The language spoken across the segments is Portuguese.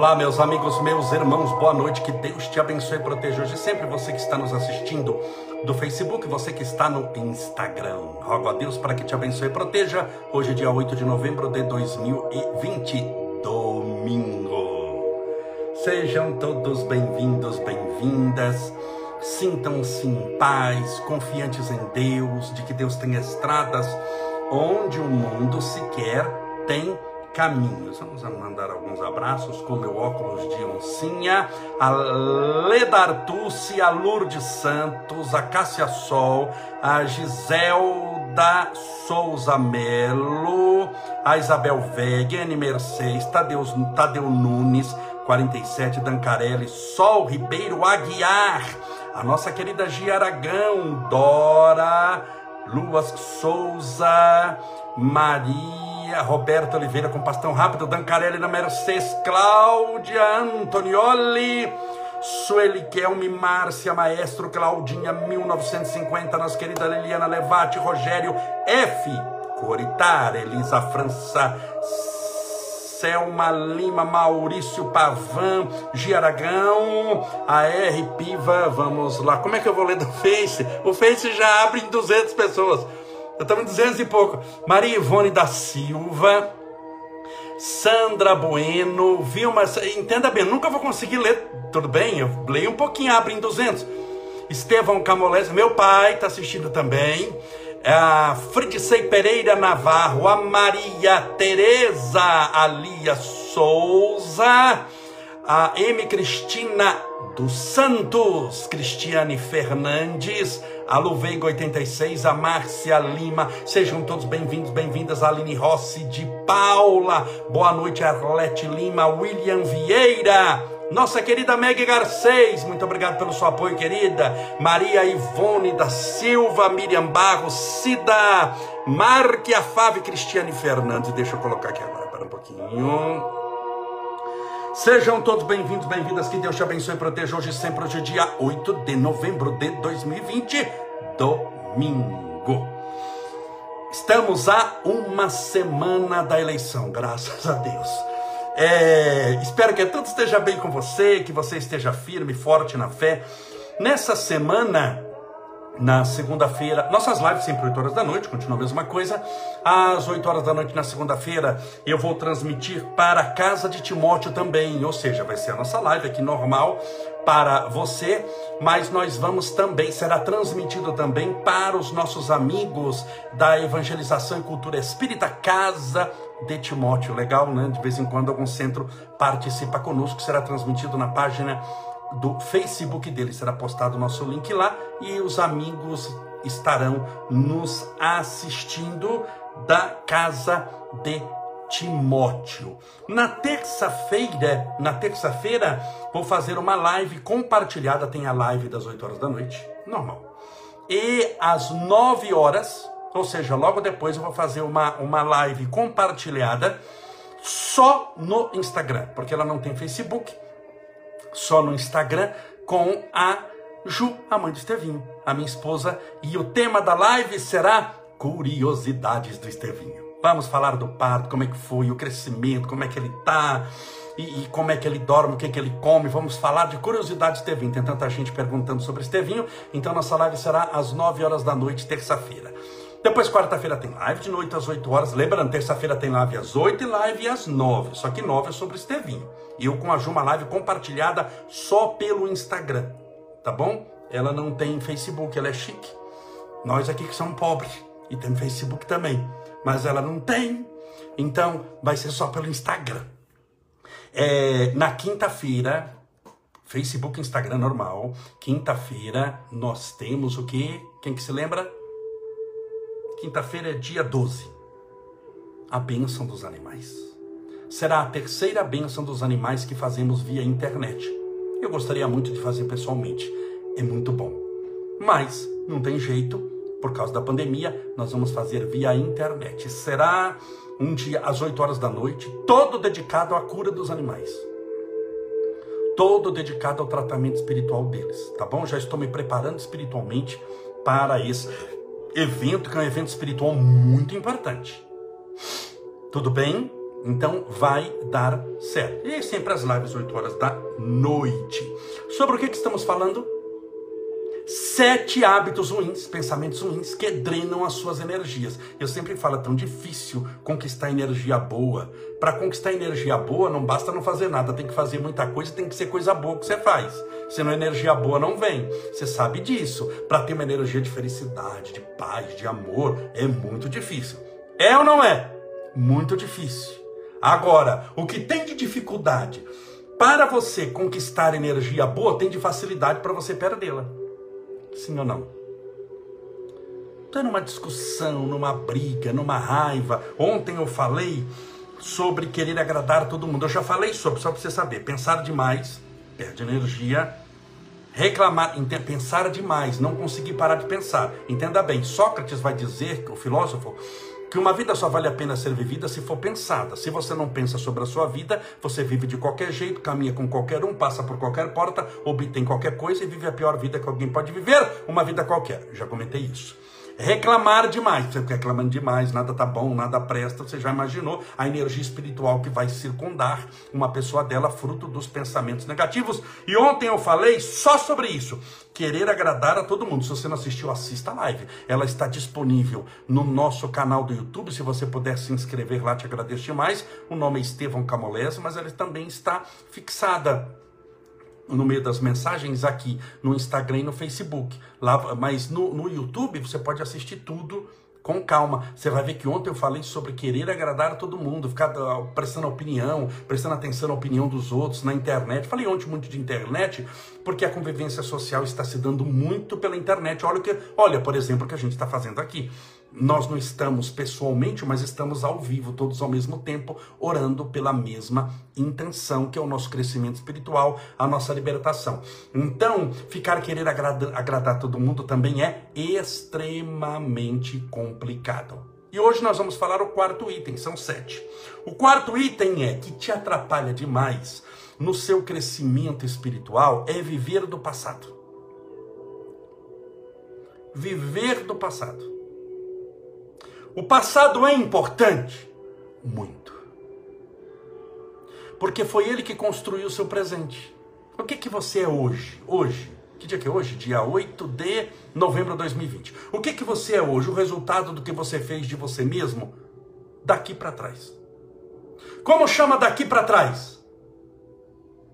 Olá, meus amigos, meus irmãos, boa noite. Que Deus te abençoe e proteja hoje sempre você que está nos assistindo do Facebook, você que está no Instagram. Rogo a Deus para que te abençoe e proteja. Hoje, dia 8 de novembro de 2020, domingo. Sejam todos bem-vindos, bem-vindas. Sintam-se em paz, confiantes em Deus, de que Deus tem estradas onde o mundo sequer tem caminhos. Vamos mandar alguns abraços com meu óculos de oncinha, a Leda Artucci, a Lourdes Santos, a Cássia Sol, a Giselda Souza Melo, a Isabel Vega, N Mercedes, Tadeu, Tadeu Nunes, 47, Dancarelli, Sol Ribeiro Aguiar, a nossa querida Gia Aragão, Dora, Luas Souza, Maria, Roberto Oliveira com Pastão Rápido, Dancarelli na Mercedes, Cláudia Antonioli, Sueli Kelme, Márcia Maestro, Claudinha 1950, nossa querida Liliana Levati, Rogério F, Coritar, Elisa França, Selma Lima, Maurício Pavan, Giaragão, a R Piva, vamos lá. Como é que eu vou ler do Face? O Face já abre em 200 pessoas. Eu estava em 200 e pouco. Maria Ivone da Silva, Sandra Bueno, Vilma, entenda bem, nunca vou conseguir ler, tudo bem? Eu leio um pouquinho, abre em 200. Estevão Camolés, meu pai está assistindo também. A Fridicei Pereira Navarro, a Maria Tereza Alia Souza, a M. Cristina dos Santos, Cristiane Fernandes, a Luveiga 86, a Márcia Lima, sejam todos bem-vindos, bem-vindas, Aline Rossi de Paula, boa noite, Arlete Lima, William Vieira, nossa querida Meg Garcês, muito obrigado pelo seu apoio, querida, Maria Ivone da Silva, Miriam Barros, Cida, Marque Afave, Cristiane Fernandes, deixa eu colocar aqui agora, para um pouquinho... Sejam todos bem-vindos, bem-vindas. Que Deus te abençoe e proteja hoje sempre, hoje dia 8 de novembro de 2020, domingo. Estamos a uma semana da eleição, graças a Deus. É, espero que tudo esteja bem com você, que você esteja firme, forte na fé. Nessa semana, na segunda-feira. Nossas lives sempre 8 horas da noite, continua a mesma coisa. Às 8 horas da noite na segunda-feira, eu vou transmitir para a casa de Timóteo também, ou seja, vai ser a nossa live aqui normal para você, mas nós vamos também, será transmitido também para os nossos amigos da Evangelização e Cultura Espírita Casa de Timóteo. Legal, né? De vez em quando algum centro participa conosco, será transmitido na página do Facebook dele. Será postado o nosso link lá e os amigos estarão nos assistindo da casa de Timóteo. Na terça-feira, na terça-feira, vou fazer uma live compartilhada, tem a live das 8 horas da noite, normal. E às 9 horas, ou seja, logo depois eu vou fazer uma, uma live compartilhada só no Instagram, porque ela não tem Facebook só no Instagram com a Ju, a mãe do Estevinho, a minha esposa, e o tema da live será curiosidades do Estevinho. Vamos falar do parto, como é que foi, o crescimento, como é que ele tá, e, e como é que ele dorme, o que, é que ele come. Vamos falar de curiosidades do Estevinho. Tem tanta gente perguntando sobre Estevinho, então nossa live será às 9 horas da noite, terça-feira. Depois, quarta-feira tem live de noite às 8 horas. Lembrando, terça-feira tem live às 8 e live às 9. Só que 9 é sobre Estevinho. E eu com a Ju, uma live compartilhada só pelo Instagram. Tá bom? Ela não tem Facebook, ela é chique. Nós aqui que somos pobres. E tem Facebook também. Mas ela não tem. Então, vai ser só pelo Instagram. É, na quinta-feira, Facebook, Instagram normal. Quinta-feira, nós temos o que? Quem que se lembra? Quinta-feira é dia 12. A bênção dos animais. Será a terceira bênção dos animais que fazemos via internet. Eu gostaria muito de fazer pessoalmente. É muito bom. Mas não tem jeito, por causa da pandemia, nós vamos fazer via internet. Será um dia às 8 horas da noite, todo dedicado à cura dos animais. Todo dedicado ao tratamento espiritual deles, tá bom? Já estou me preparando espiritualmente para esse evento que é um evento espiritual muito importante. Tudo bem? Então vai dar certo. E sempre as lives 8 horas da noite. Sobre o que, que estamos falando? Sete hábitos ruins, pensamentos ruins que drenam as suas energias. Eu sempre falo, é tão difícil conquistar energia boa. Para conquistar energia boa, não basta não fazer nada, tem que fazer muita coisa, tem que ser coisa boa que você faz. Senão energia boa não vem. Você sabe disso. Para ter uma energia de felicidade, de paz, de amor, é muito difícil. É ou não é? Muito difícil. Agora, o que tem de dificuldade para você conquistar energia boa, tem de facilidade para você perdê-la. Sim ou não? Estou numa discussão, numa briga, numa raiva. Ontem eu falei sobre querer agradar todo mundo. Eu já falei sobre, só para você saber. Pensar demais perde energia. Reclamar, pensar demais, não conseguir parar de pensar. Entenda bem, Sócrates vai dizer, o filósofo, que uma vida só vale a pena ser vivida se for pensada. Se você não pensa sobre a sua vida, você vive de qualquer jeito, caminha com qualquer um, passa por qualquer porta, obtém qualquer coisa e vive a pior vida que alguém pode viver, uma vida qualquer. Já comentei isso. Reclamar demais, você fica reclamando demais, nada tá bom, nada presta, você já imaginou a energia espiritual que vai circundar uma pessoa dela, fruto dos pensamentos negativos. E ontem eu falei só sobre isso, querer agradar a todo mundo. Se você não assistiu, assista a live. Ela está disponível no nosso canal do YouTube, se você puder se inscrever lá, te agradeço demais. O nome é Estevão Camolese, mas ela também está fixada no meio das mensagens aqui no Instagram e no Facebook. Lá, mas no, no YouTube você pode assistir tudo com calma. Você vai ver que ontem eu falei sobre querer agradar a todo mundo, ficar uh, prestando opinião, prestando atenção à opinião dos outros na internet. Falei ontem muito de internet, porque a convivência social está se dando muito pela internet. Olha, que, olha por exemplo, o que a gente está fazendo aqui nós não estamos pessoalmente, mas estamos ao vivo, todos ao mesmo tempo, orando pela mesma intenção, que é o nosso crescimento espiritual, a nossa libertação. Então, ficar querer agradar, agradar todo mundo também é extremamente complicado. E hoje nós vamos falar o quarto item, são sete. O quarto item é que te atrapalha demais no seu crescimento espiritual é viver do passado. Viver do passado. O passado é importante? Muito. Porque foi ele que construiu o seu presente. O que, que você é hoje? Hoje. Que dia que é hoje? Dia 8 de novembro de 2020. O que, que você é hoje? O resultado do que você fez de você mesmo daqui para trás. Como chama daqui para trás?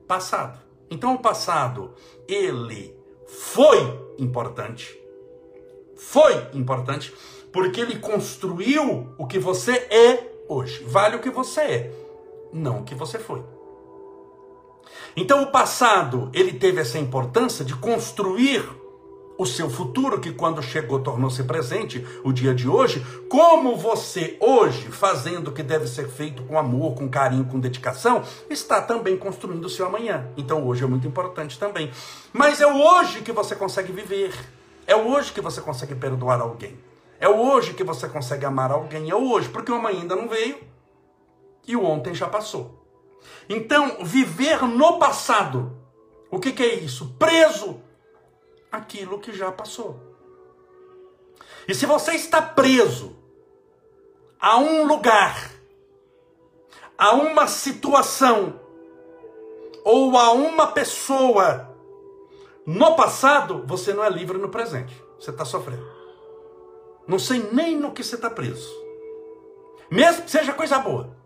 Passado. Então o passado, ele foi importante. Foi importante porque ele construiu o que você é hoje. Vale o que você é, não o que você foi. Então o passado, ele teve essa importância de construir o seu futuro, que quando chegou tornou-se presente, o dia de hoje, como você hoje, fazendo o que deve ser feito com amor, com carinho, com dedicação, está também construindo o seu amanhã. Então hoje é muito importante também. Mas é hoje que você consegue viver. É hoje que você consegue perdoar alguém. É hoje que você consegue amar alguém, é hoje, porque o amanhã ainda não veio e o ontem já passou. Então, viver no passado, o que, que é isso? Preso aquilo que já passou. E se você está preso a um lugar, a uma situação, ou a uma pessoa no passado, você não é livre no presente. Você está sofrendo. Não sei nem no que você está preso. Mesmo que seja coisa boa.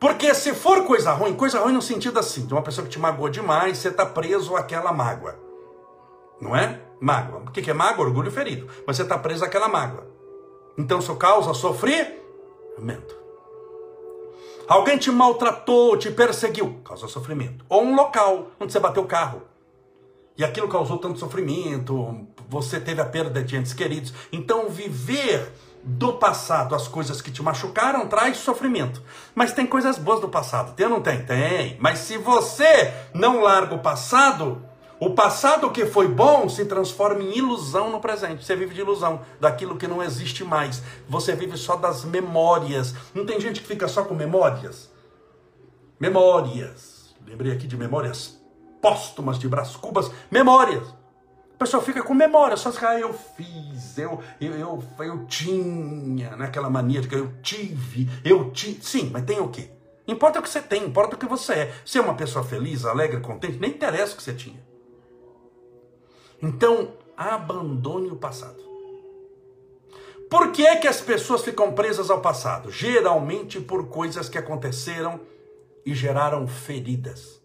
Porque se for coisa ruim, coisa ruim no sentido assim, de uma pessoa que te magoou demais, você está preso àquela mágoa. Não é? Mágoa. O que é mágoa? Orgulho ferido. Mas você está preso àquela mágoa. Então isso causa sofrimento. Alguém te maltratou, te perseguiu, causa sofrimento. Ou um local onde você bateu o carro. E aquilo causou tanto sofrimento, você teve a perda de entes queridos. Então, viver do passado as coisas que te machucaram traz sofrimento. Mas tem coisas boas do passado. Tem ou não tem? Tem. Mas se você não larga o passado, o passado que foi bom se transforma em ilusão no presente. Você vive de ilusão, daquilo que não existe mais. Você vive só das memórias. Não tem gente que fica só com memórias? Memórias. Lembrei aqui de memórias póstumas de Brás Cubas. Memórias. A pessoa fica com memória, só que ah, eu fiz, eu, eu, eu, eu tinha, naquela mania de que eu tive, eu tive. Sim, mas tem o quê? Importa o que você tem, importa o que você é. Se é uma pessoa feliz, alegre, contente, nem interessa o que você tinha. Então, abandone o passado. Por que é que as pessoas ficam presas ao passado? Geralmente por coisas que aconteceram e geraram feridas.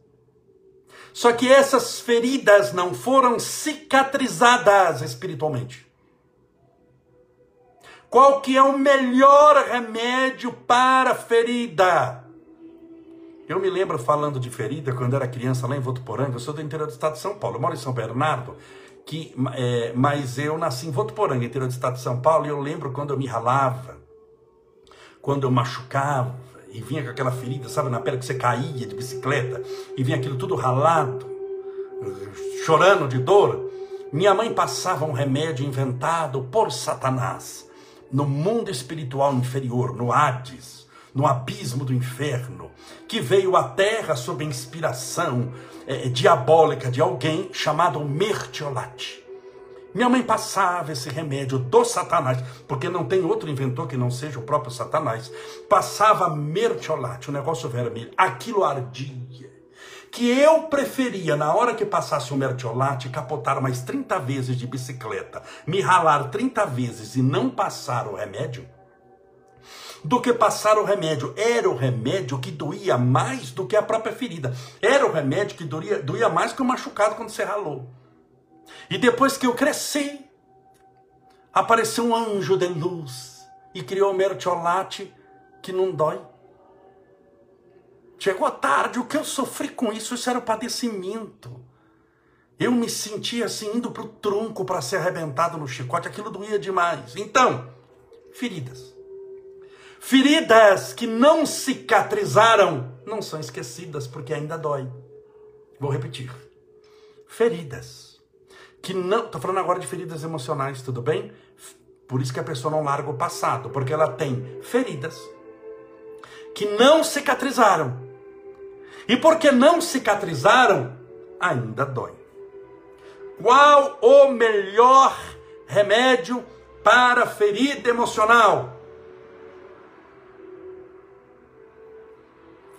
Só que essas feridas não foram cicatrizadas espiritualmente. Qual que é o melhor remédio para ferida? Eu me lembro falando de ferida quando era criança lá em Votuporanga, eu sou do interior do estado de São Paulo, eu moro em São Bernardo, que, é, mas eu nasci em Votuporanga, interior do estado de São Paulo, e eu lembro quando eu me ralava, quando eu machucava, e vinha com aquela ferida, sabe, na pele que você caía de bicicleta, e vinha aquilo tudo ralado, chorando de dor. Minha mãe passava um remédio inventado por Satanás no mundo espiritual inferior, no Hades, no abismo do inferno, que veio à terra sob inspiração é, diabólica de alguém chamado Mertiolate. Minha mãe passava esse remédio do Satanás, porque não tem outro inventor que não seja o próprio Satanás. Passava mertiolate, o negócio vermelho. Aquilo ardia. Que eu preferia, na hora que passasse o mertiolate, capotar mais 30 vezes de bicicleta, me ralar 30 vezes e não passar o remédio, do que passar o remédio. Era o remédio que doía mais do que a própria ferida. Era o remédio que doía, doía mais que o machucado quando você ralou. E depois que eu cresci, apareceu um anjo de luz e criou o mertiolate que não dói. Chegou tarde, o que eu sofri com isso, isso era o padecimento. Eu me sentia assim, indo para o tronco para ser arrebentado no chicote, aquilo doía demais. Então, feridas. Feridas que não cicatrizaram não são esquecidas porque ainda dói. Vou repetir. Feridas que não. Estou falando agora de feridas emocionais, tudo bem? Por isso que a pessoa não larga o passado, porque ela tem feridas que não cicatrizaram. E porque não cicatrizaram, ainda dói. Qual o melhor remédio para ferida emocional?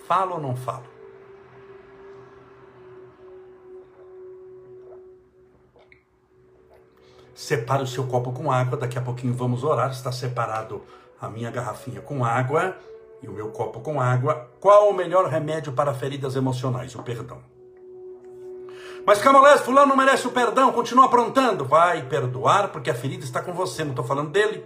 Falo ou não falo? Separe o seu copo com água. Daqui a pouquinho vamos orar. Está separado a minha garrafinha com água e o meu copo com água. Qual o melhor remédio para feridas emocionais? O perdão. Mas Camolés, fulano merece o perdão, continua aprontando. Vai perdoar porque a ferida está com você, não estou falando dele.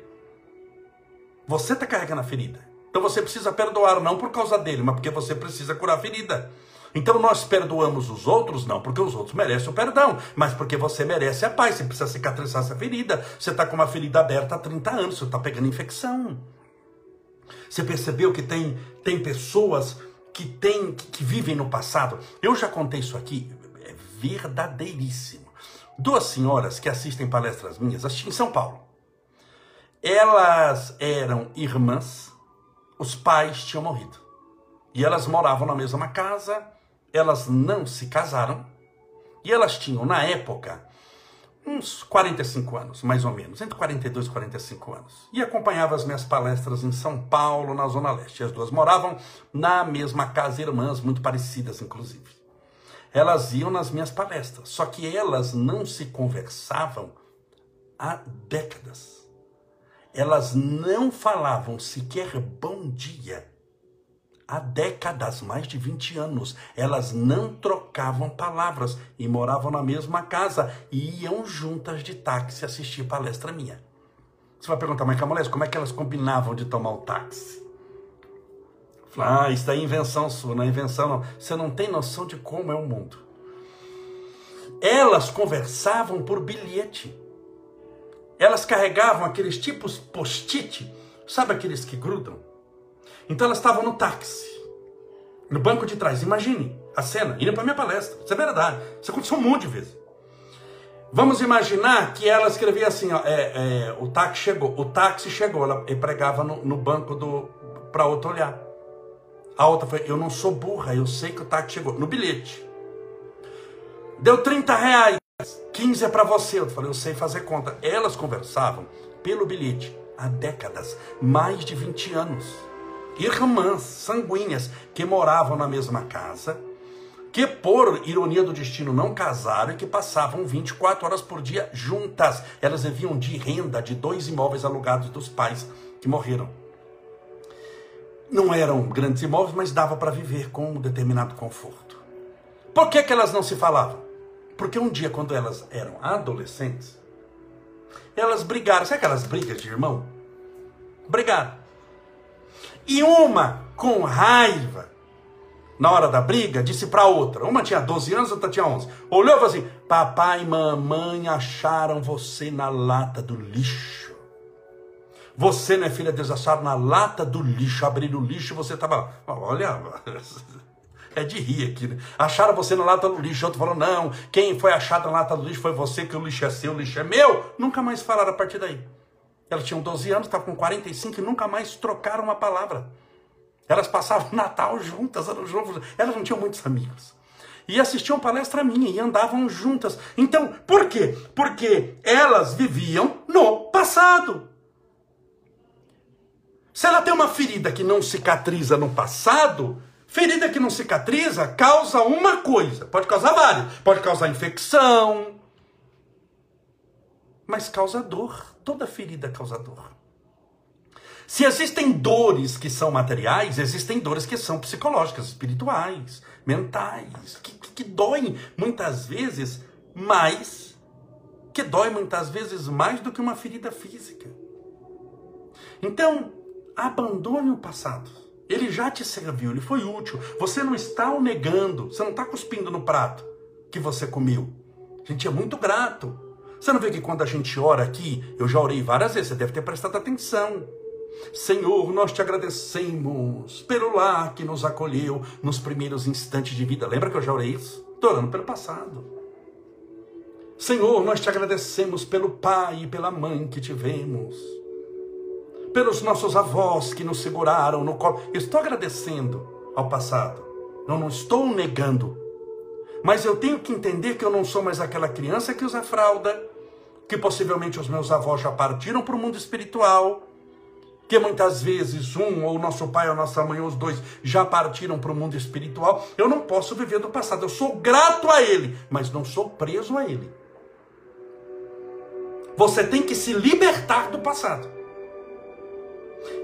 Você está carregando a ferida. Então você precisa perdoar, não por causa dele, mas porque você precisa curar a ferida. Então nós perdoamos os outros, não porque os outros merecem o perdão, mas porque você merece a paz. Você precisa cicatrizar essa ferida. Você está com uma ferida aberta há 30 anos, você está pegando infecção. Você percebeu que tem, tem pessoas que, tem, que, que vivem no passado? Eu já contei isso aqui, é verdadeiríssimo. Duas senhoras que assistem palestras minhas, assisti em São Paulo. Elas eram irmãs, os pais tinham morrido. E elas moravam na mesma casa, elas não se casaram e elas tinham, na época, uns 45 anos, mais ou menos, entre 42 e 45 anos. E acompanhava as minhas palestras em São Paulo, na Zona Leste. As duas moravam na mesma casa, irmãs, muito parecidas, inclusive. Elas iam nas minhas palestras, só que elas não se conversavam há décadas. Elas não falavam sequer bom dia há décadas, mais de 20 anos. Elas não trocavam palavras e moravam na mesma casa e iam juntas de táxi assistir palestra minha. Você vai perguntar, mas Camolés, como é que elas combinavam de tomar o táxi? Ah, isso daí é invenção sua, não é invenção não. Você não tem noção de como é o mundo. Elas conversavam por bilhete. Elas carregavam aqueles tipos post-it, sabe aqueles que grudam? Então elas estavam no táxi, no banco de trás. Imagine a cena, indo para minha palestra. Isso é verdade. Isso aconteceu um monte de vezes. Vamos imaginar que ela escrevia assim: ó, é, é, o táxi chegou, o táxi chegou. Ela pregava no, no banco do para outra olhar. A outra foi: eu não sou burra, eu sei que o táxi chegou. No bilhete. Deu 30 reais. 15 é para você. Eu falei, eu sei fazer conta. Elas conversavam pelo bilhete há décadas, mais de 20 anos. Irmãs sanguíneas que moravam na mesma casa, que por ironia do destino não casaram e que passavam 24 horas por dia juntas. Elas viviam de renda de dois imóveis alugados dos pais que morreram. Não eram grandes imóveis, mas dava para viver com um determinado conforto. Por que, que elas não se falavam? Porque um dia, quando elas eram adolescentes, elas brigaram. Sabe aquelas brigas de irmão? Brigaram. E uma, com raiva, na hora da briga, disse para outra. Uma tinha 12 anos, outra tinha 11. Olhou e falou assim: Papai e mamãe acharam você na lata do lixo. Você, minha filha, desacharam na lata do lixo. Abriram o lixo e você estava lá. Olha, é de rir aqui, né? Acharam você na lata do lixo. Outro falou: Não, quem foi achado na lata do lixo foi você, que o lixo é seu, o lixo é meu. Nunca mais falaram a partir daí. Elas tinham 12 anos, estavam com 45 e nunca mais trocaram uma palavra. Elas passavam Natal juntas, juntas, elas não tinham muitos amigos. E assistiam palestra minha e andavam juntas. Então, por quê? Porque elas viviam no passado. Se ela tem uma ferida que não cicatriza no passado, ferida que não cicatriza causa uma coisa. Pode causar várias. Pode causar infecção. Mas causa dor. Toda ferida causa dor. Se existem dores que são materiais, existem dores que são psicológicas, espirituais, mentais, que, que, que doem muitas vezes mais, que dói muitas vezes mais do que uma ferida física. Então, abandone o passado. Ele já te serviu, ele foi útil. Você não está o negando, você não está cuspindo no prato que você comeu. A gente é muito grato. Você não vê que quando a gente ora aqui, eu já orei várias vezes, você deve ter prestado atenção. Senhor, nós te agradecemos pelo lar que nos acolheu nos primeiros instantes de vida. Lembra que eu já orei isso? Estou orando pelo passado. Senhor, nós te agradecemos pelo pai e pela mãe que tivemos, pelos nossos avós que nos seguraram no colo. Estou agradecendo ao passado. Eu não estou negando. Mas eu tenho que entender que eu não sou mais aquela criança que usa fralda, que possivelmente os meus avós já partiram para o mundo espiritual que muitas vezes um, ou nosso pai, ou nossa mãe, ou os dois, já partiram para o mundo espiritual. Eu não posso viver do passado. Eu sou grato a ele, mas não sou preso a ele. Você tem que se libertar do passado.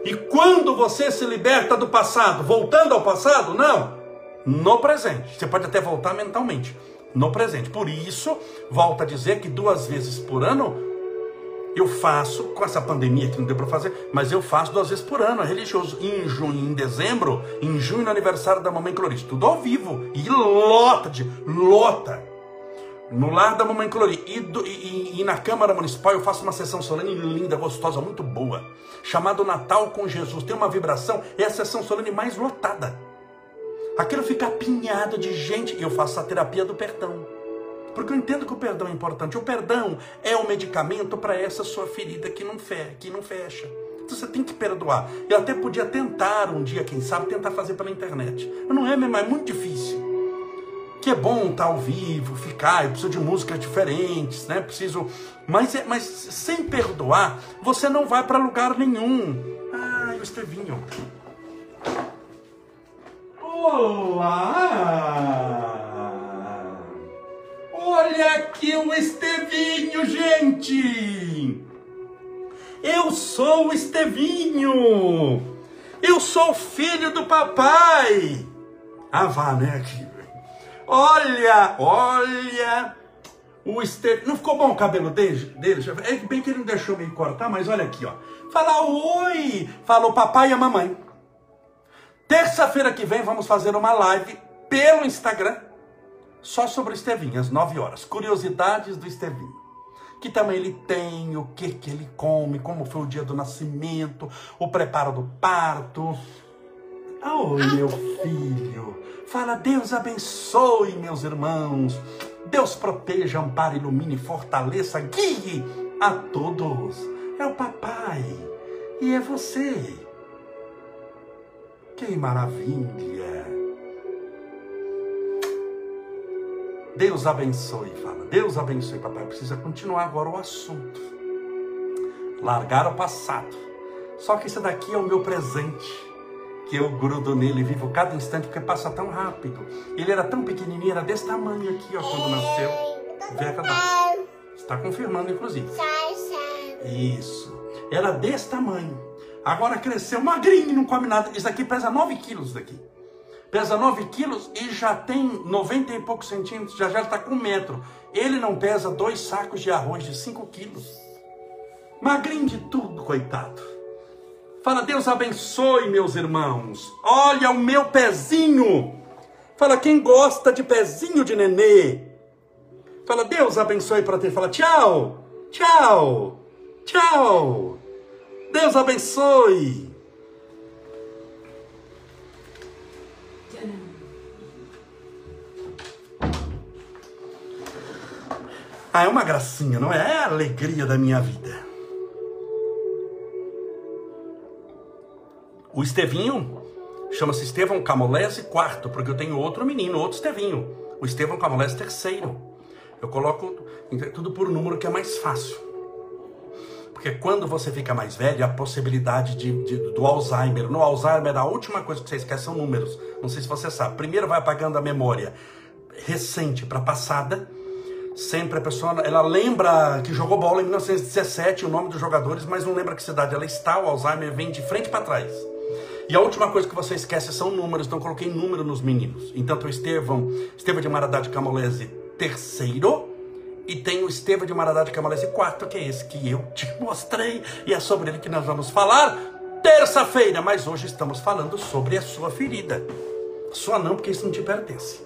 E quando você se liberta do passado, voltando ao passado, não, no presente. Você pode até voltar mentalmente, no presente. Por isso, volta a dizer que duas vezes por ano eu faço, com essa pandemia que não deu para fazer, mas eu faço duas vezes por ano, é religioso. Em junho, em dezembro, em junho, no aniversário da Mamãe Cloris. Tudo ao vivo. E lota de. lota. No lar da Mamãe Cloris. E, e, e, na Câmara Municipal eu faço uma sessão solene linda, gostosa, muito boa. Chamado Natal com Jesus. Tem uma vibração, é a sessão solene mais lotada. Aquilo fica apinhado de gente. Eu faço a terapia do perdão. Porque eu entendo que o perdão é importante. O perdão é o medicamento para essa sua ferida que não, fe que não fecha. Então você tem que perdoar. Eu até podia tentar um dia, quem sabe, tentar fazer pela internet. Não é mesmo, é muito difícil. Que é bom estar ao vivo, ficar, eu preciso de músicas diferentes, né? Preciso. Mas, é, mas sem perdoar, você não vai para lugar nenhum. Ah, o Estevinho. Olá! Olha aqui o Estevinho, gente! Eu sou o Estevinho! Eu sou filho do papai! Ah, vá, né? Olha, olha! O Estevinho. Não ficou bom o cabelo dele? dele? É bem que ele não deixou me cortar, mas olha aqui, ó. Fala oi! Falou papai e a mamãe. Terça-feira que vem vamos fazer uma live pelo Instagram só sobre o Estevinho, às 9 horas. Curiosidades do Estevinho. Que também ele tem, o que, que ele come, como foi o dia do nascimento, o preparo do parto. Oh, meu filho. Fala, Deus abençoe, meus irmãos. Deus proteja, ampare, ilumine, fortaleça, guie a todos. É o papai e é você. Que maravilha! Deus abençoe, fala. Deus abençoe, papai. Precisa continuar agora o assunto. Largar o passado. Só que isso daqui é o meu presente. Que eu grudo nele e vivo cada instante porque passa tão rápido. Ele era tão pequenininho, era desse tamanho aqui, ó, quando nasceu. Verdade. Está confirmando, inclusive. Isso. Era desse tamanho. Agora cresceu magrinho, não come nada. Isso aqui pesa 9 quilos daqui. Pesa 9 quilos e já tem 90 e poucos centímetros, já já está com um metro. Ele não pesa dois sacos de arroz de 5 quilos. Magrinho de tudo, coitado. Fala, Deus abençoe, meus irmãos. Olha o meu pezinho. Fala, quem gosta de pezinho de nenê? Fala, Deus abençoe para ter. Fala, tchau, tchau, tchau. Deus abençoe. Ah, é uma gracinha, não é? É a alegria da minha vida. O Estevinho chama-se Estevão Camolese quarto, porque eu tenho outro menino, outro Estevinho. O Estevão Camolese terceiro. Eu coloco tudo por número que é mais fácil. Porque quando você fica mais velho, a possibilidade de, de, do Alzheimer. No Alzheimer, a última coisa que você esquece são números. Não sei se você sabe. Primeiro vai apagando a memória recente para passada Sempre a pessoa, ela lembra que jogou bola em 1917, o nome dos jogadores, mas não lembra que cidade ela está, o Alzheimer vem de frente para trás. E a última coisa que você esquece são números, então coloquei número nos meninos. Então o Estevão, Estevão de Maradá de Camolese terceiro, e tem o Estevão de Maradá de Camolese quarto, que é esse que eu te mostrei, e é sobre ele que nós vamos falar terça-feira, mas hoje estamos falando sobre a sua ferida. Sua não, porque isso não te pertence.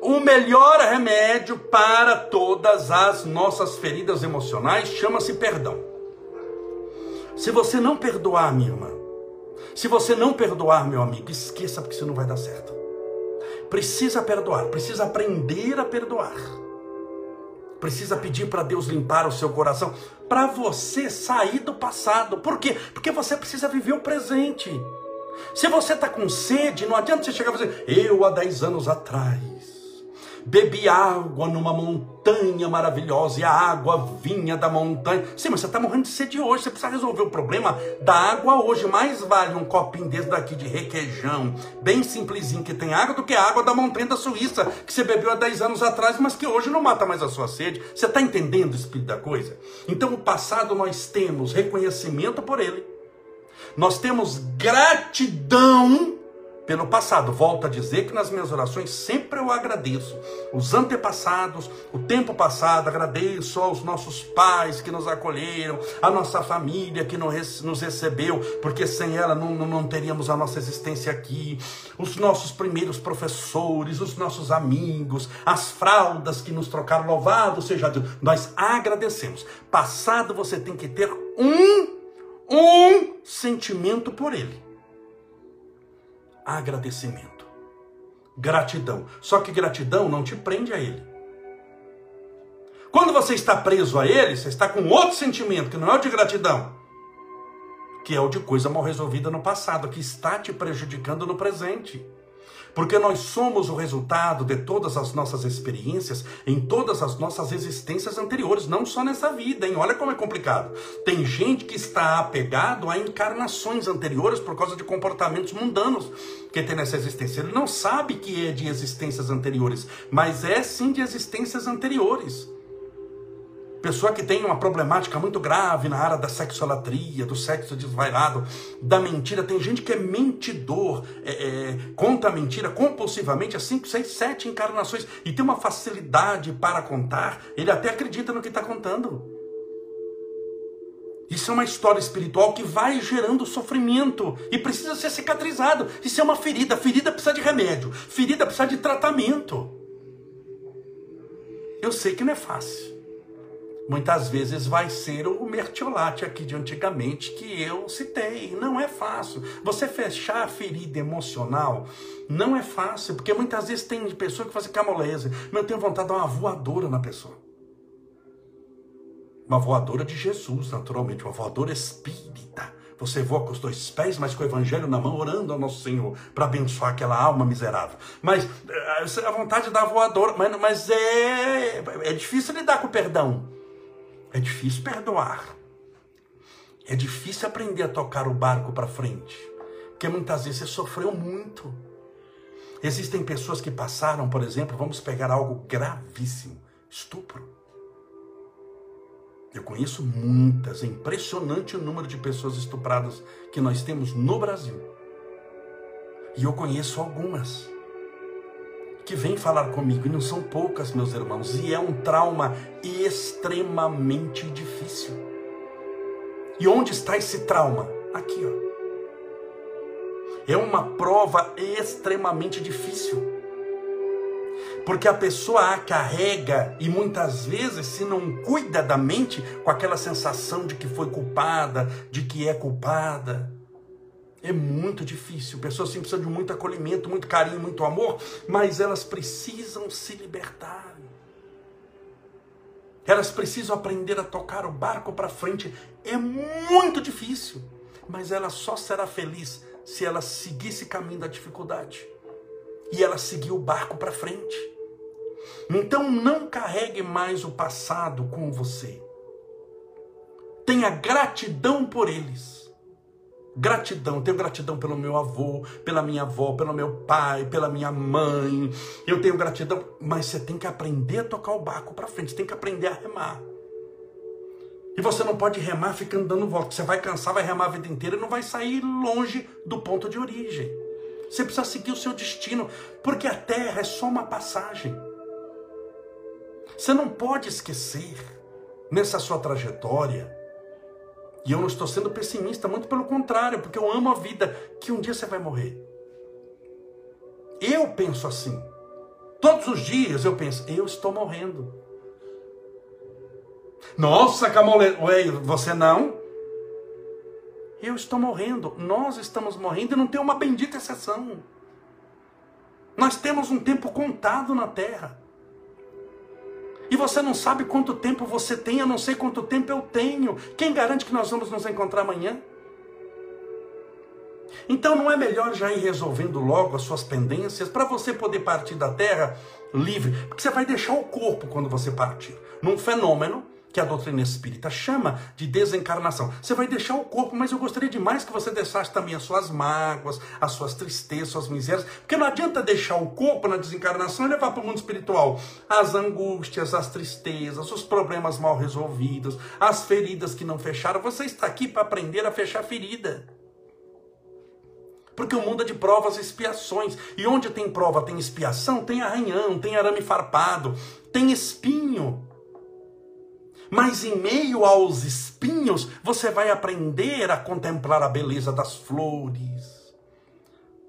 O melhor remédio para todas as nossas feridas emocionais chama-se perdão. Se você não perdoar, minha irmã, se você não perdoar, meu amigo, esqueça porque isso não vai dar certo. Precisa perdoar, precisa aprender a perdoar. Precisa pedir para Deus limpar o seu coração, para você sair do passado. Por quê? Porque você precisa viver o presente. Se você está com sede, não adianta você chegar e dizer, eu há 10 anos atrás bebi água numa montanha maravilhosa e a água vinha da montanha. Sim, mas você está morrendo de sede hoje, você precisa resolver o problema da água hoje. Mais vale um copinho desse daqui de requeijão, bem simplesinho, que tem água, do que a água da montanha da Suíça, que você bebeu há 10 anos atrás, mas que hoje não mata mais a sua sede. Você está entendendo o espírito da coisa? Então, o passado nós temos reconhecimento por ele. Nós temos gratidão pelo passado. Volto a dizer que nas minhas orações sempre eu agradeço os antepassados, o tempo passado, agradeço aos nossos pais que nos acolheram, a nossa família que nos recebeu, porque sem ela não, não teríamos a nossa existência aqui, os nossos primeiros professores, os nossos amigos, as fraldas que nos trocaram, louvado seja Deus. Nós agradecemos. Passado você tem que ter um, um sentimento por ele agradecimento. Gratidão. Só que gratidão não te prende a ele. Quando você está preso a ele, você está com outro sentimento, que não é o de gratidão, que é o de coisa mal resolvida no passado, que está te prejudicando no presente. Porque nós somos o resultado de todas as nossas experiências em todas as nossas existências anteriores, não só nessa vida, hein? Olha como é complicado. Tem gente que está apegado a encarnações anteriores por causa de comportamentos mundanos que tem nessa existência. Ele não sabe que é de existências anteriores, mas é sim de existências anteriores. Pessoa que tem uma problemática muito grave na área da sexolatria, do sexo desvairado, da mentira. Tem gente que é mentidor, é, é, conta mentira compulsivamente há 5, 6, 7 encarnações e tem uma facilidade para contar. Ele até acredita no que está contando. Isso é uma história espiritual que vai gerando sofrimento e precisa ser cicatrizado. Isso é uma ferida. Ferida precisa de remédio. Ferida precisa de tratamento. Eu sei que não é fácil muitas vezes vai ser o mertiolate aqui de antigamente que eu citei. Não é fácil. Você fechar a ferida emocional não é fácil, porque muitas vezes tem pessoa que faz camolese, mas eu tenho vontade de dar uma voadora na pessoa. Uma voadora de Jesus, naturalmente, uma voadora espírita, Você voa com os dois pés, mas com o evangelho na mão, orando ao nosso Senhor para abençoar aquela alma miserável. Mas eh, a vontade da voadora, mas, mas é, é difícil lidar com o perdão. É difícil perdoar. É difícil aprender a tocar o barco para frente. Porque muitas vezes você sofreu muito. Existem pessoas que passaram, por exemplo, vamos pegar algo gravíssimo: estupro. Eu conheço muitas, é impressionante o número de pessoas estupradas que nós temos no Brasil. E eu conheço algumas que vêm falar comigo, e não são poucas, meus irmãos, e é um trauma extremamente difícil. E onde está esse trauma? Aqui, ó. É uma prova extremamente difícil porque a pessoa a carrega e muitas vezes, se não cuida da mente, com aquela sensação de que foi culpada, de que é culpada. É muito difícil. Pessoas sim precisam de muito acolhimento, muito carinho, muito amor, mas elas precisam se libertar. Elas precisam aprender a tocar o barco para frente. É muito difícil, mas ela só será feliz se ela seguir esse caminho da dificuldade. E ela seguir o barco para frente. Então não carregue mais o passado com você. Tenha gratidão por eles. Gratidão, tenho gratidão pelo meu avô, pela minha avó, pelo meu pai, pela minha mãe. Eu tenho gratidão, mas você tem que aprender a tocar o barco para frente, tem que aprender a remar. E você não pode remar ficando dando volta. Você vai cansar, vai remar a vida inteira e não vai sair longe do ponto de origem. Você precisa seguir o seu destino, porque a terra é só uma passagem. Você não pode esquecer nessa sua trajetória, e eu não estou sendo pessimista, muito pelo contrário, porque eu amo a vida, que um dia você vai morrer. Eu penso assim. Todos os dias eu penso, eu estou morrendo. Nossa, Camole, você não? Eu estou morrendo, nós estamos morrendo e não tem uma bendita exceção. Nós temos um tempo contado na terra. E você não sabe quanto tempo você tem, eu não sei quanto tempo eu tenho. Quem garante que nós vamos nos encontrar amanhã? Então não é melhor já ir resolvendo logo as suas pendências para você poder partir da terra livre? Porque você vai deixar o corpo quando você partir. Num fenômeno que a doutrina espírita chama de desencarnação. Você vai deixar o corpo, mas eu gostaria demais que você deixasse também as suas mágoas, as suas tristezas, suas misérias, porque não adianta deixar o corpo na desencarnação e levar para o mundo espiritual as angústias, as tristezas, os problemas mal resolvidos, as feridas que não fecharam. Você está aqui para aprender a fechar ferida. Porque o mundo é de provas e expiações. E onde tem prova, tem expiação, tem arranhão, tem arame farpado, tem espinho. Mas em meio aos espinhos, você vai aprender a contemplar a beleza das flores,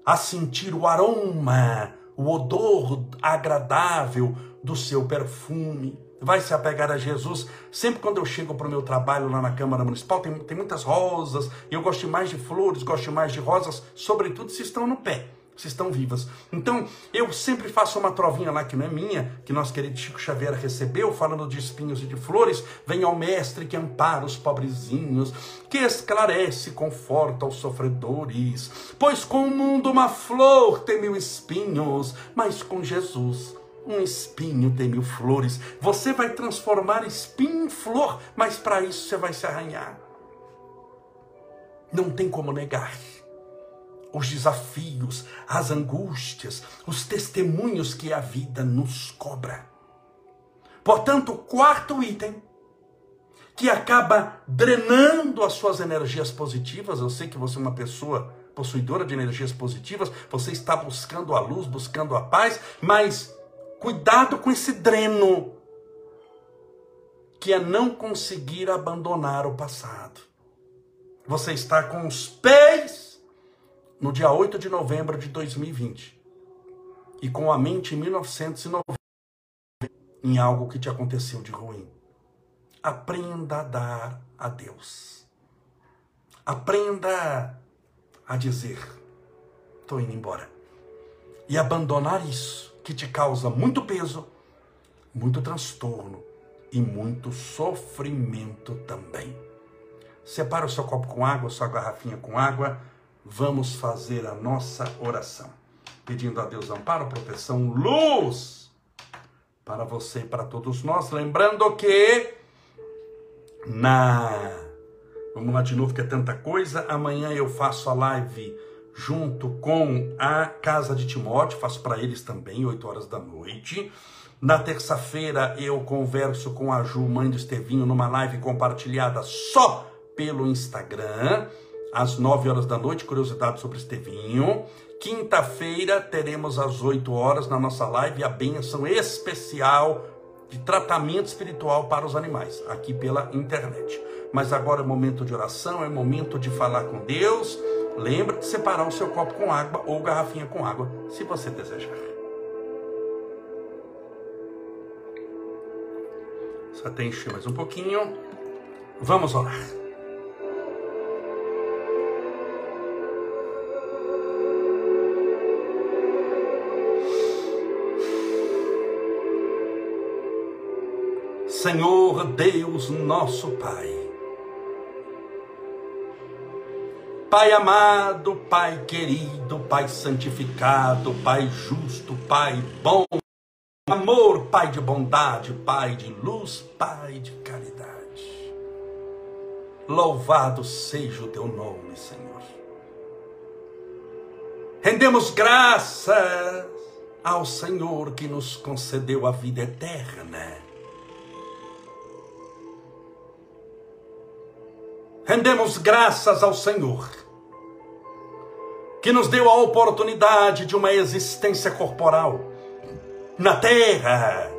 a sentir o aroma, o odor agradável do seu perfume. Vai se apegar a Jesus. Sempre quando eu chego para o meu trabalho lá na Câmara Municipal, tem, tem muitas rosas. Eu gosto mais de flores, gosto mais de rosas, sobretudo se estão no pé se estão vivas. Então, eu sempre faço uma trovinha lá que não é minha, que nosso querido Chico Xavier recebeu, falando de espinhos e de flores. Vem ao mestre que ampara os pobrezinhos, que esclarece e conforta os sofredores. Pois com o mundo uma flor tem mil espinhos, mas com Jesus um espinho tem mil flores. Você vai transformar espinho em flor, mas para isso você vai se arranhar. Não tem como negar os desafios, as angústias, os testemunhos que a vida nos cobra. Portanto, o quarto item que acaba drenando as suas energias positivas, eu sei que você é uma pessoa possuidora de energias positivas, você está buscando a luz, buscando a paz, mas cuidado com esse dreno, que é não conseguir abandonar o passado. Você está com os pés no dia 8 de novembro de 2020 e com a mente em 1990 em algo que te aconteceu de ruim. Aprenda a dar a Deus. Aprenda a dizer: estou indo embora. E abandonar isso que te causa muito peso, muito transtorno e muito sofrimento também. Separa o seu copo com água, sua garrafinha com água. Vamos fazer a nossa oração. Pedindo a Deus amparo, proteção, luz para você e para todos nós. Lembrando que na. Vamos lá de novo, que é tanta coisa. Amanhã eu faço a live junto com a Casa de Timóteo, faço para eles também, 8 horas da noite. Na terça-feira eu converso com a Ju, mãe do Estevinho, numa live compartilhada só pelo Instagram, às 9 horas da noite, curiosidade sobre Estevinho. Quinta-feira teremos às 8 horas na nossa live a benção especial de tratamento espiritual para os animais, aqui pela internet. Mas agora é momento de oração, é momento de falar com Deus. Lembra de separar o seu copo com água ou garrafinha com água, se você desejar. Só tem encher mais um pouquinho. Vamos orar. Senhor Deus nosso Pai. Pai amado, Pai querido, Pai santificado, Pai justo, Pai bom, amor, Pai de bondade, Pai de luz, Pai de caridade. Louvado seja o teu nome, Senhor. Rendemos graças ao Senhor que nos concedeu a vida eterna Rendemos graças ao Senhor, que nos deu a oportunidade de uma existência corporal na terra,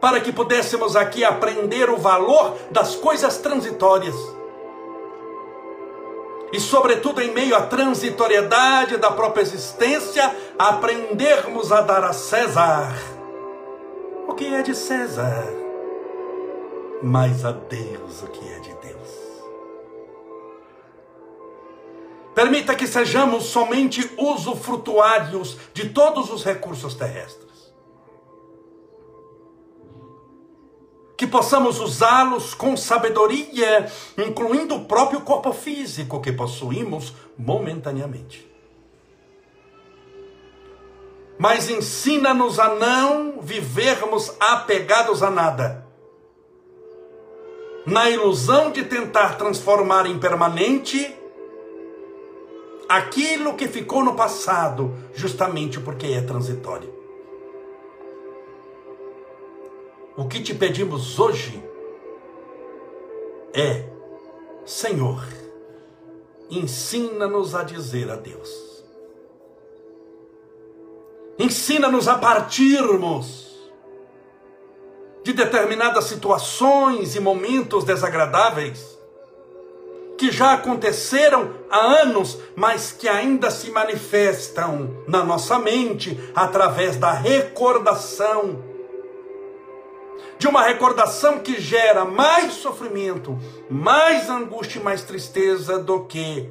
para que pudéssemos aqui aprender o valor das coisas transitórias. E, sobretudo, em meio à transitoriedade da própria existência, aprendermos a dar a César o que é de César mas a Deus o que é Permita que sejamos somente usufrutuários de todos os recursos terrestres. Que possamos usá-los com sabedoria, incluindo o próprio corpo físico que possuímos momentaneamente. Mas ensina-nos a não vivermos apegados a nada na ilusão de tentar transformar em permanente aquilo que ficou no passado, justamente porque é transitório. O que te pedimos hoje é, Senhor, ensina-nos a dizer a Deus. Ensina-nos a partirmos de determinadas situações e momentos desagradáveis que já aconteceram há anos, mas que ainda se manifestam na nossa mente através da recordação. De uma recordação que gera mais sofrimento, mais angústia e mais tristeza do que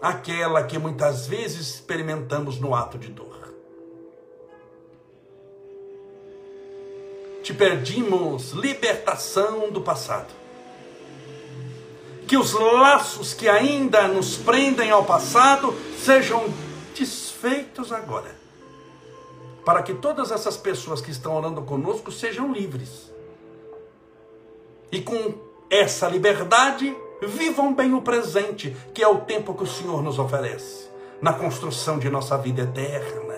aquela que muitas vezes experimentamos no ato de dor. te pedimos libertação do passado. Que os laços que ainda nos prendem ao passado sejam desfeitos agora. Para que todas essas pessoas que estão orando conosco sejam livres. E com essa liberdade, vivam bem o presente, que é o tempo que o Senhor nos oferece, na construção de nossa vida eterna.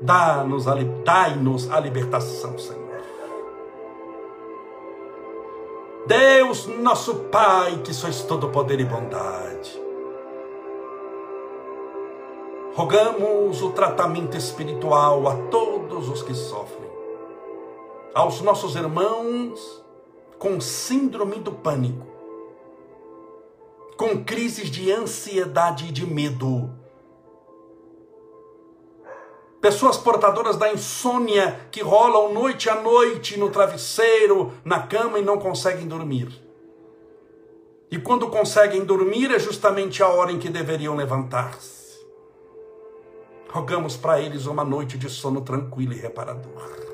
Dá-nos a, dai-nos a libertação, Senhor. Deus, nosso Pai, que sois todo poder e bondade. Rogamos o tratamento espiritual a todos os que sofrem, aos nossos irmãos com síndrome do pânico, com crises de ansiedade e de medo, Pessoas portadoras da insônia que rolam noite a noite no travesseiro, na cama e não conseguem dormir. E quando conseguem dormir é justamente a hora em que deveriam levantar-se. Rogamos para eles uma noite de sono tranquilo e reparador.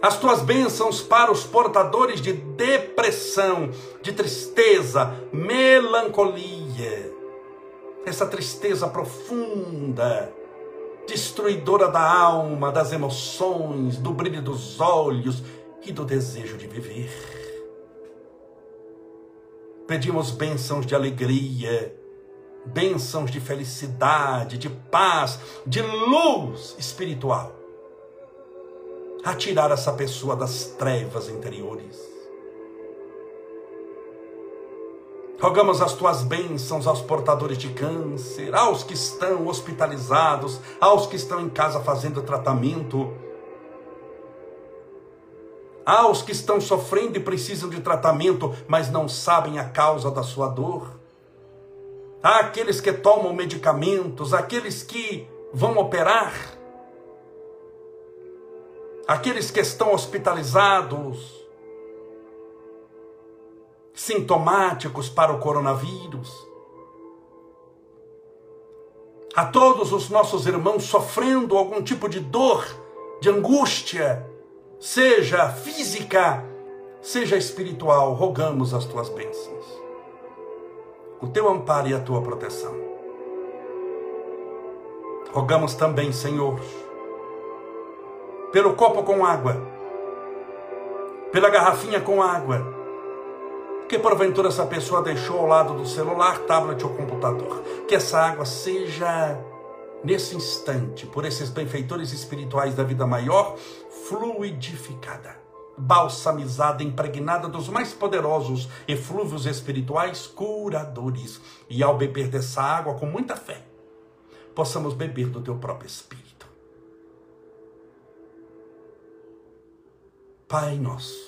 as tuas bênçãos para os portadores de depressão, de tristeza, melancolia, essa tristeza profunda, destruidora da alma, das emoções, do brilho dos olhos e do desejo de viver. Pedimos bênçãos de alegria, bênçãos de felicidade, de paz, de luz espiritual a tirar essa pessoa das trevas interiores. Rogamos as tuas bênçãos aos portadores de câncer, aos que estão hospitalizados, aos que estão em casa fazendo tratamento, aos que estão sofrendo e precisam de tratamento, mas não sabem a causa da sua dor, àqueles que tomam medicamentos, aqueles que vão operar, aqueles que estão hospitalizados, sintomáticos para o coronavírus, a todos os nossos irmãos sofrendo algum tipo de dor, de angústia, seja física, seja espiritual, rogamos as tuas bênçãos, o teu amparo e a tua proteção. Rogamos também, Senhor, pelo copo com água, pela garrafinha com água, que porventura essa pessoa deixou ao lado do celular, tablet ou computador. Que essa água seja, nesse instante, por esses benfeitores espirituais da vida maior, fluidificada, balsamizada, impregnada dos mais poderosos eflúvios espirituais curadores. E ao beber dessa água com muita fé, possamos beber do teu próprio Espírito. Pai nosso,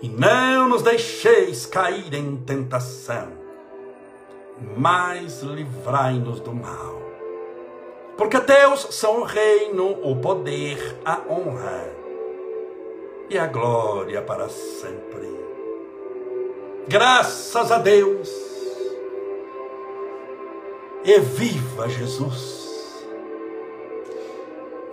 E não nos deixeis cair em tentação, mas livrai-nos do mal. Porque Deus são o reino, o poder, a honra e a glória para sempre. Graças a Deus. E viva Jesus!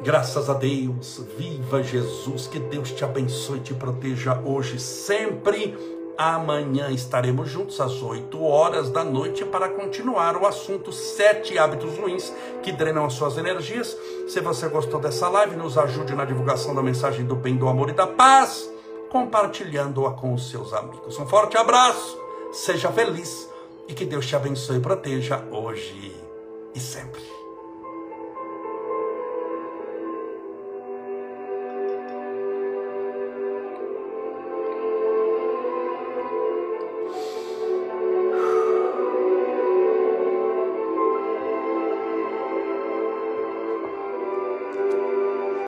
Graças a Deus, viva Jesus, que Deus te abençoe e te proteja hoje, sempre. Amanhã estaremos juntos às 8 horas da noite para continuar o assunto sete hábitos ruins que drenam as suas energias. Se você gostou dessa live, nos ajude na divulgação da mensagem do bem, do amor e da paz, compartilhando-a com os seus amigos. Um forte abraço, seja feliz e que Deus te abençoe e proteja hoje e sempre.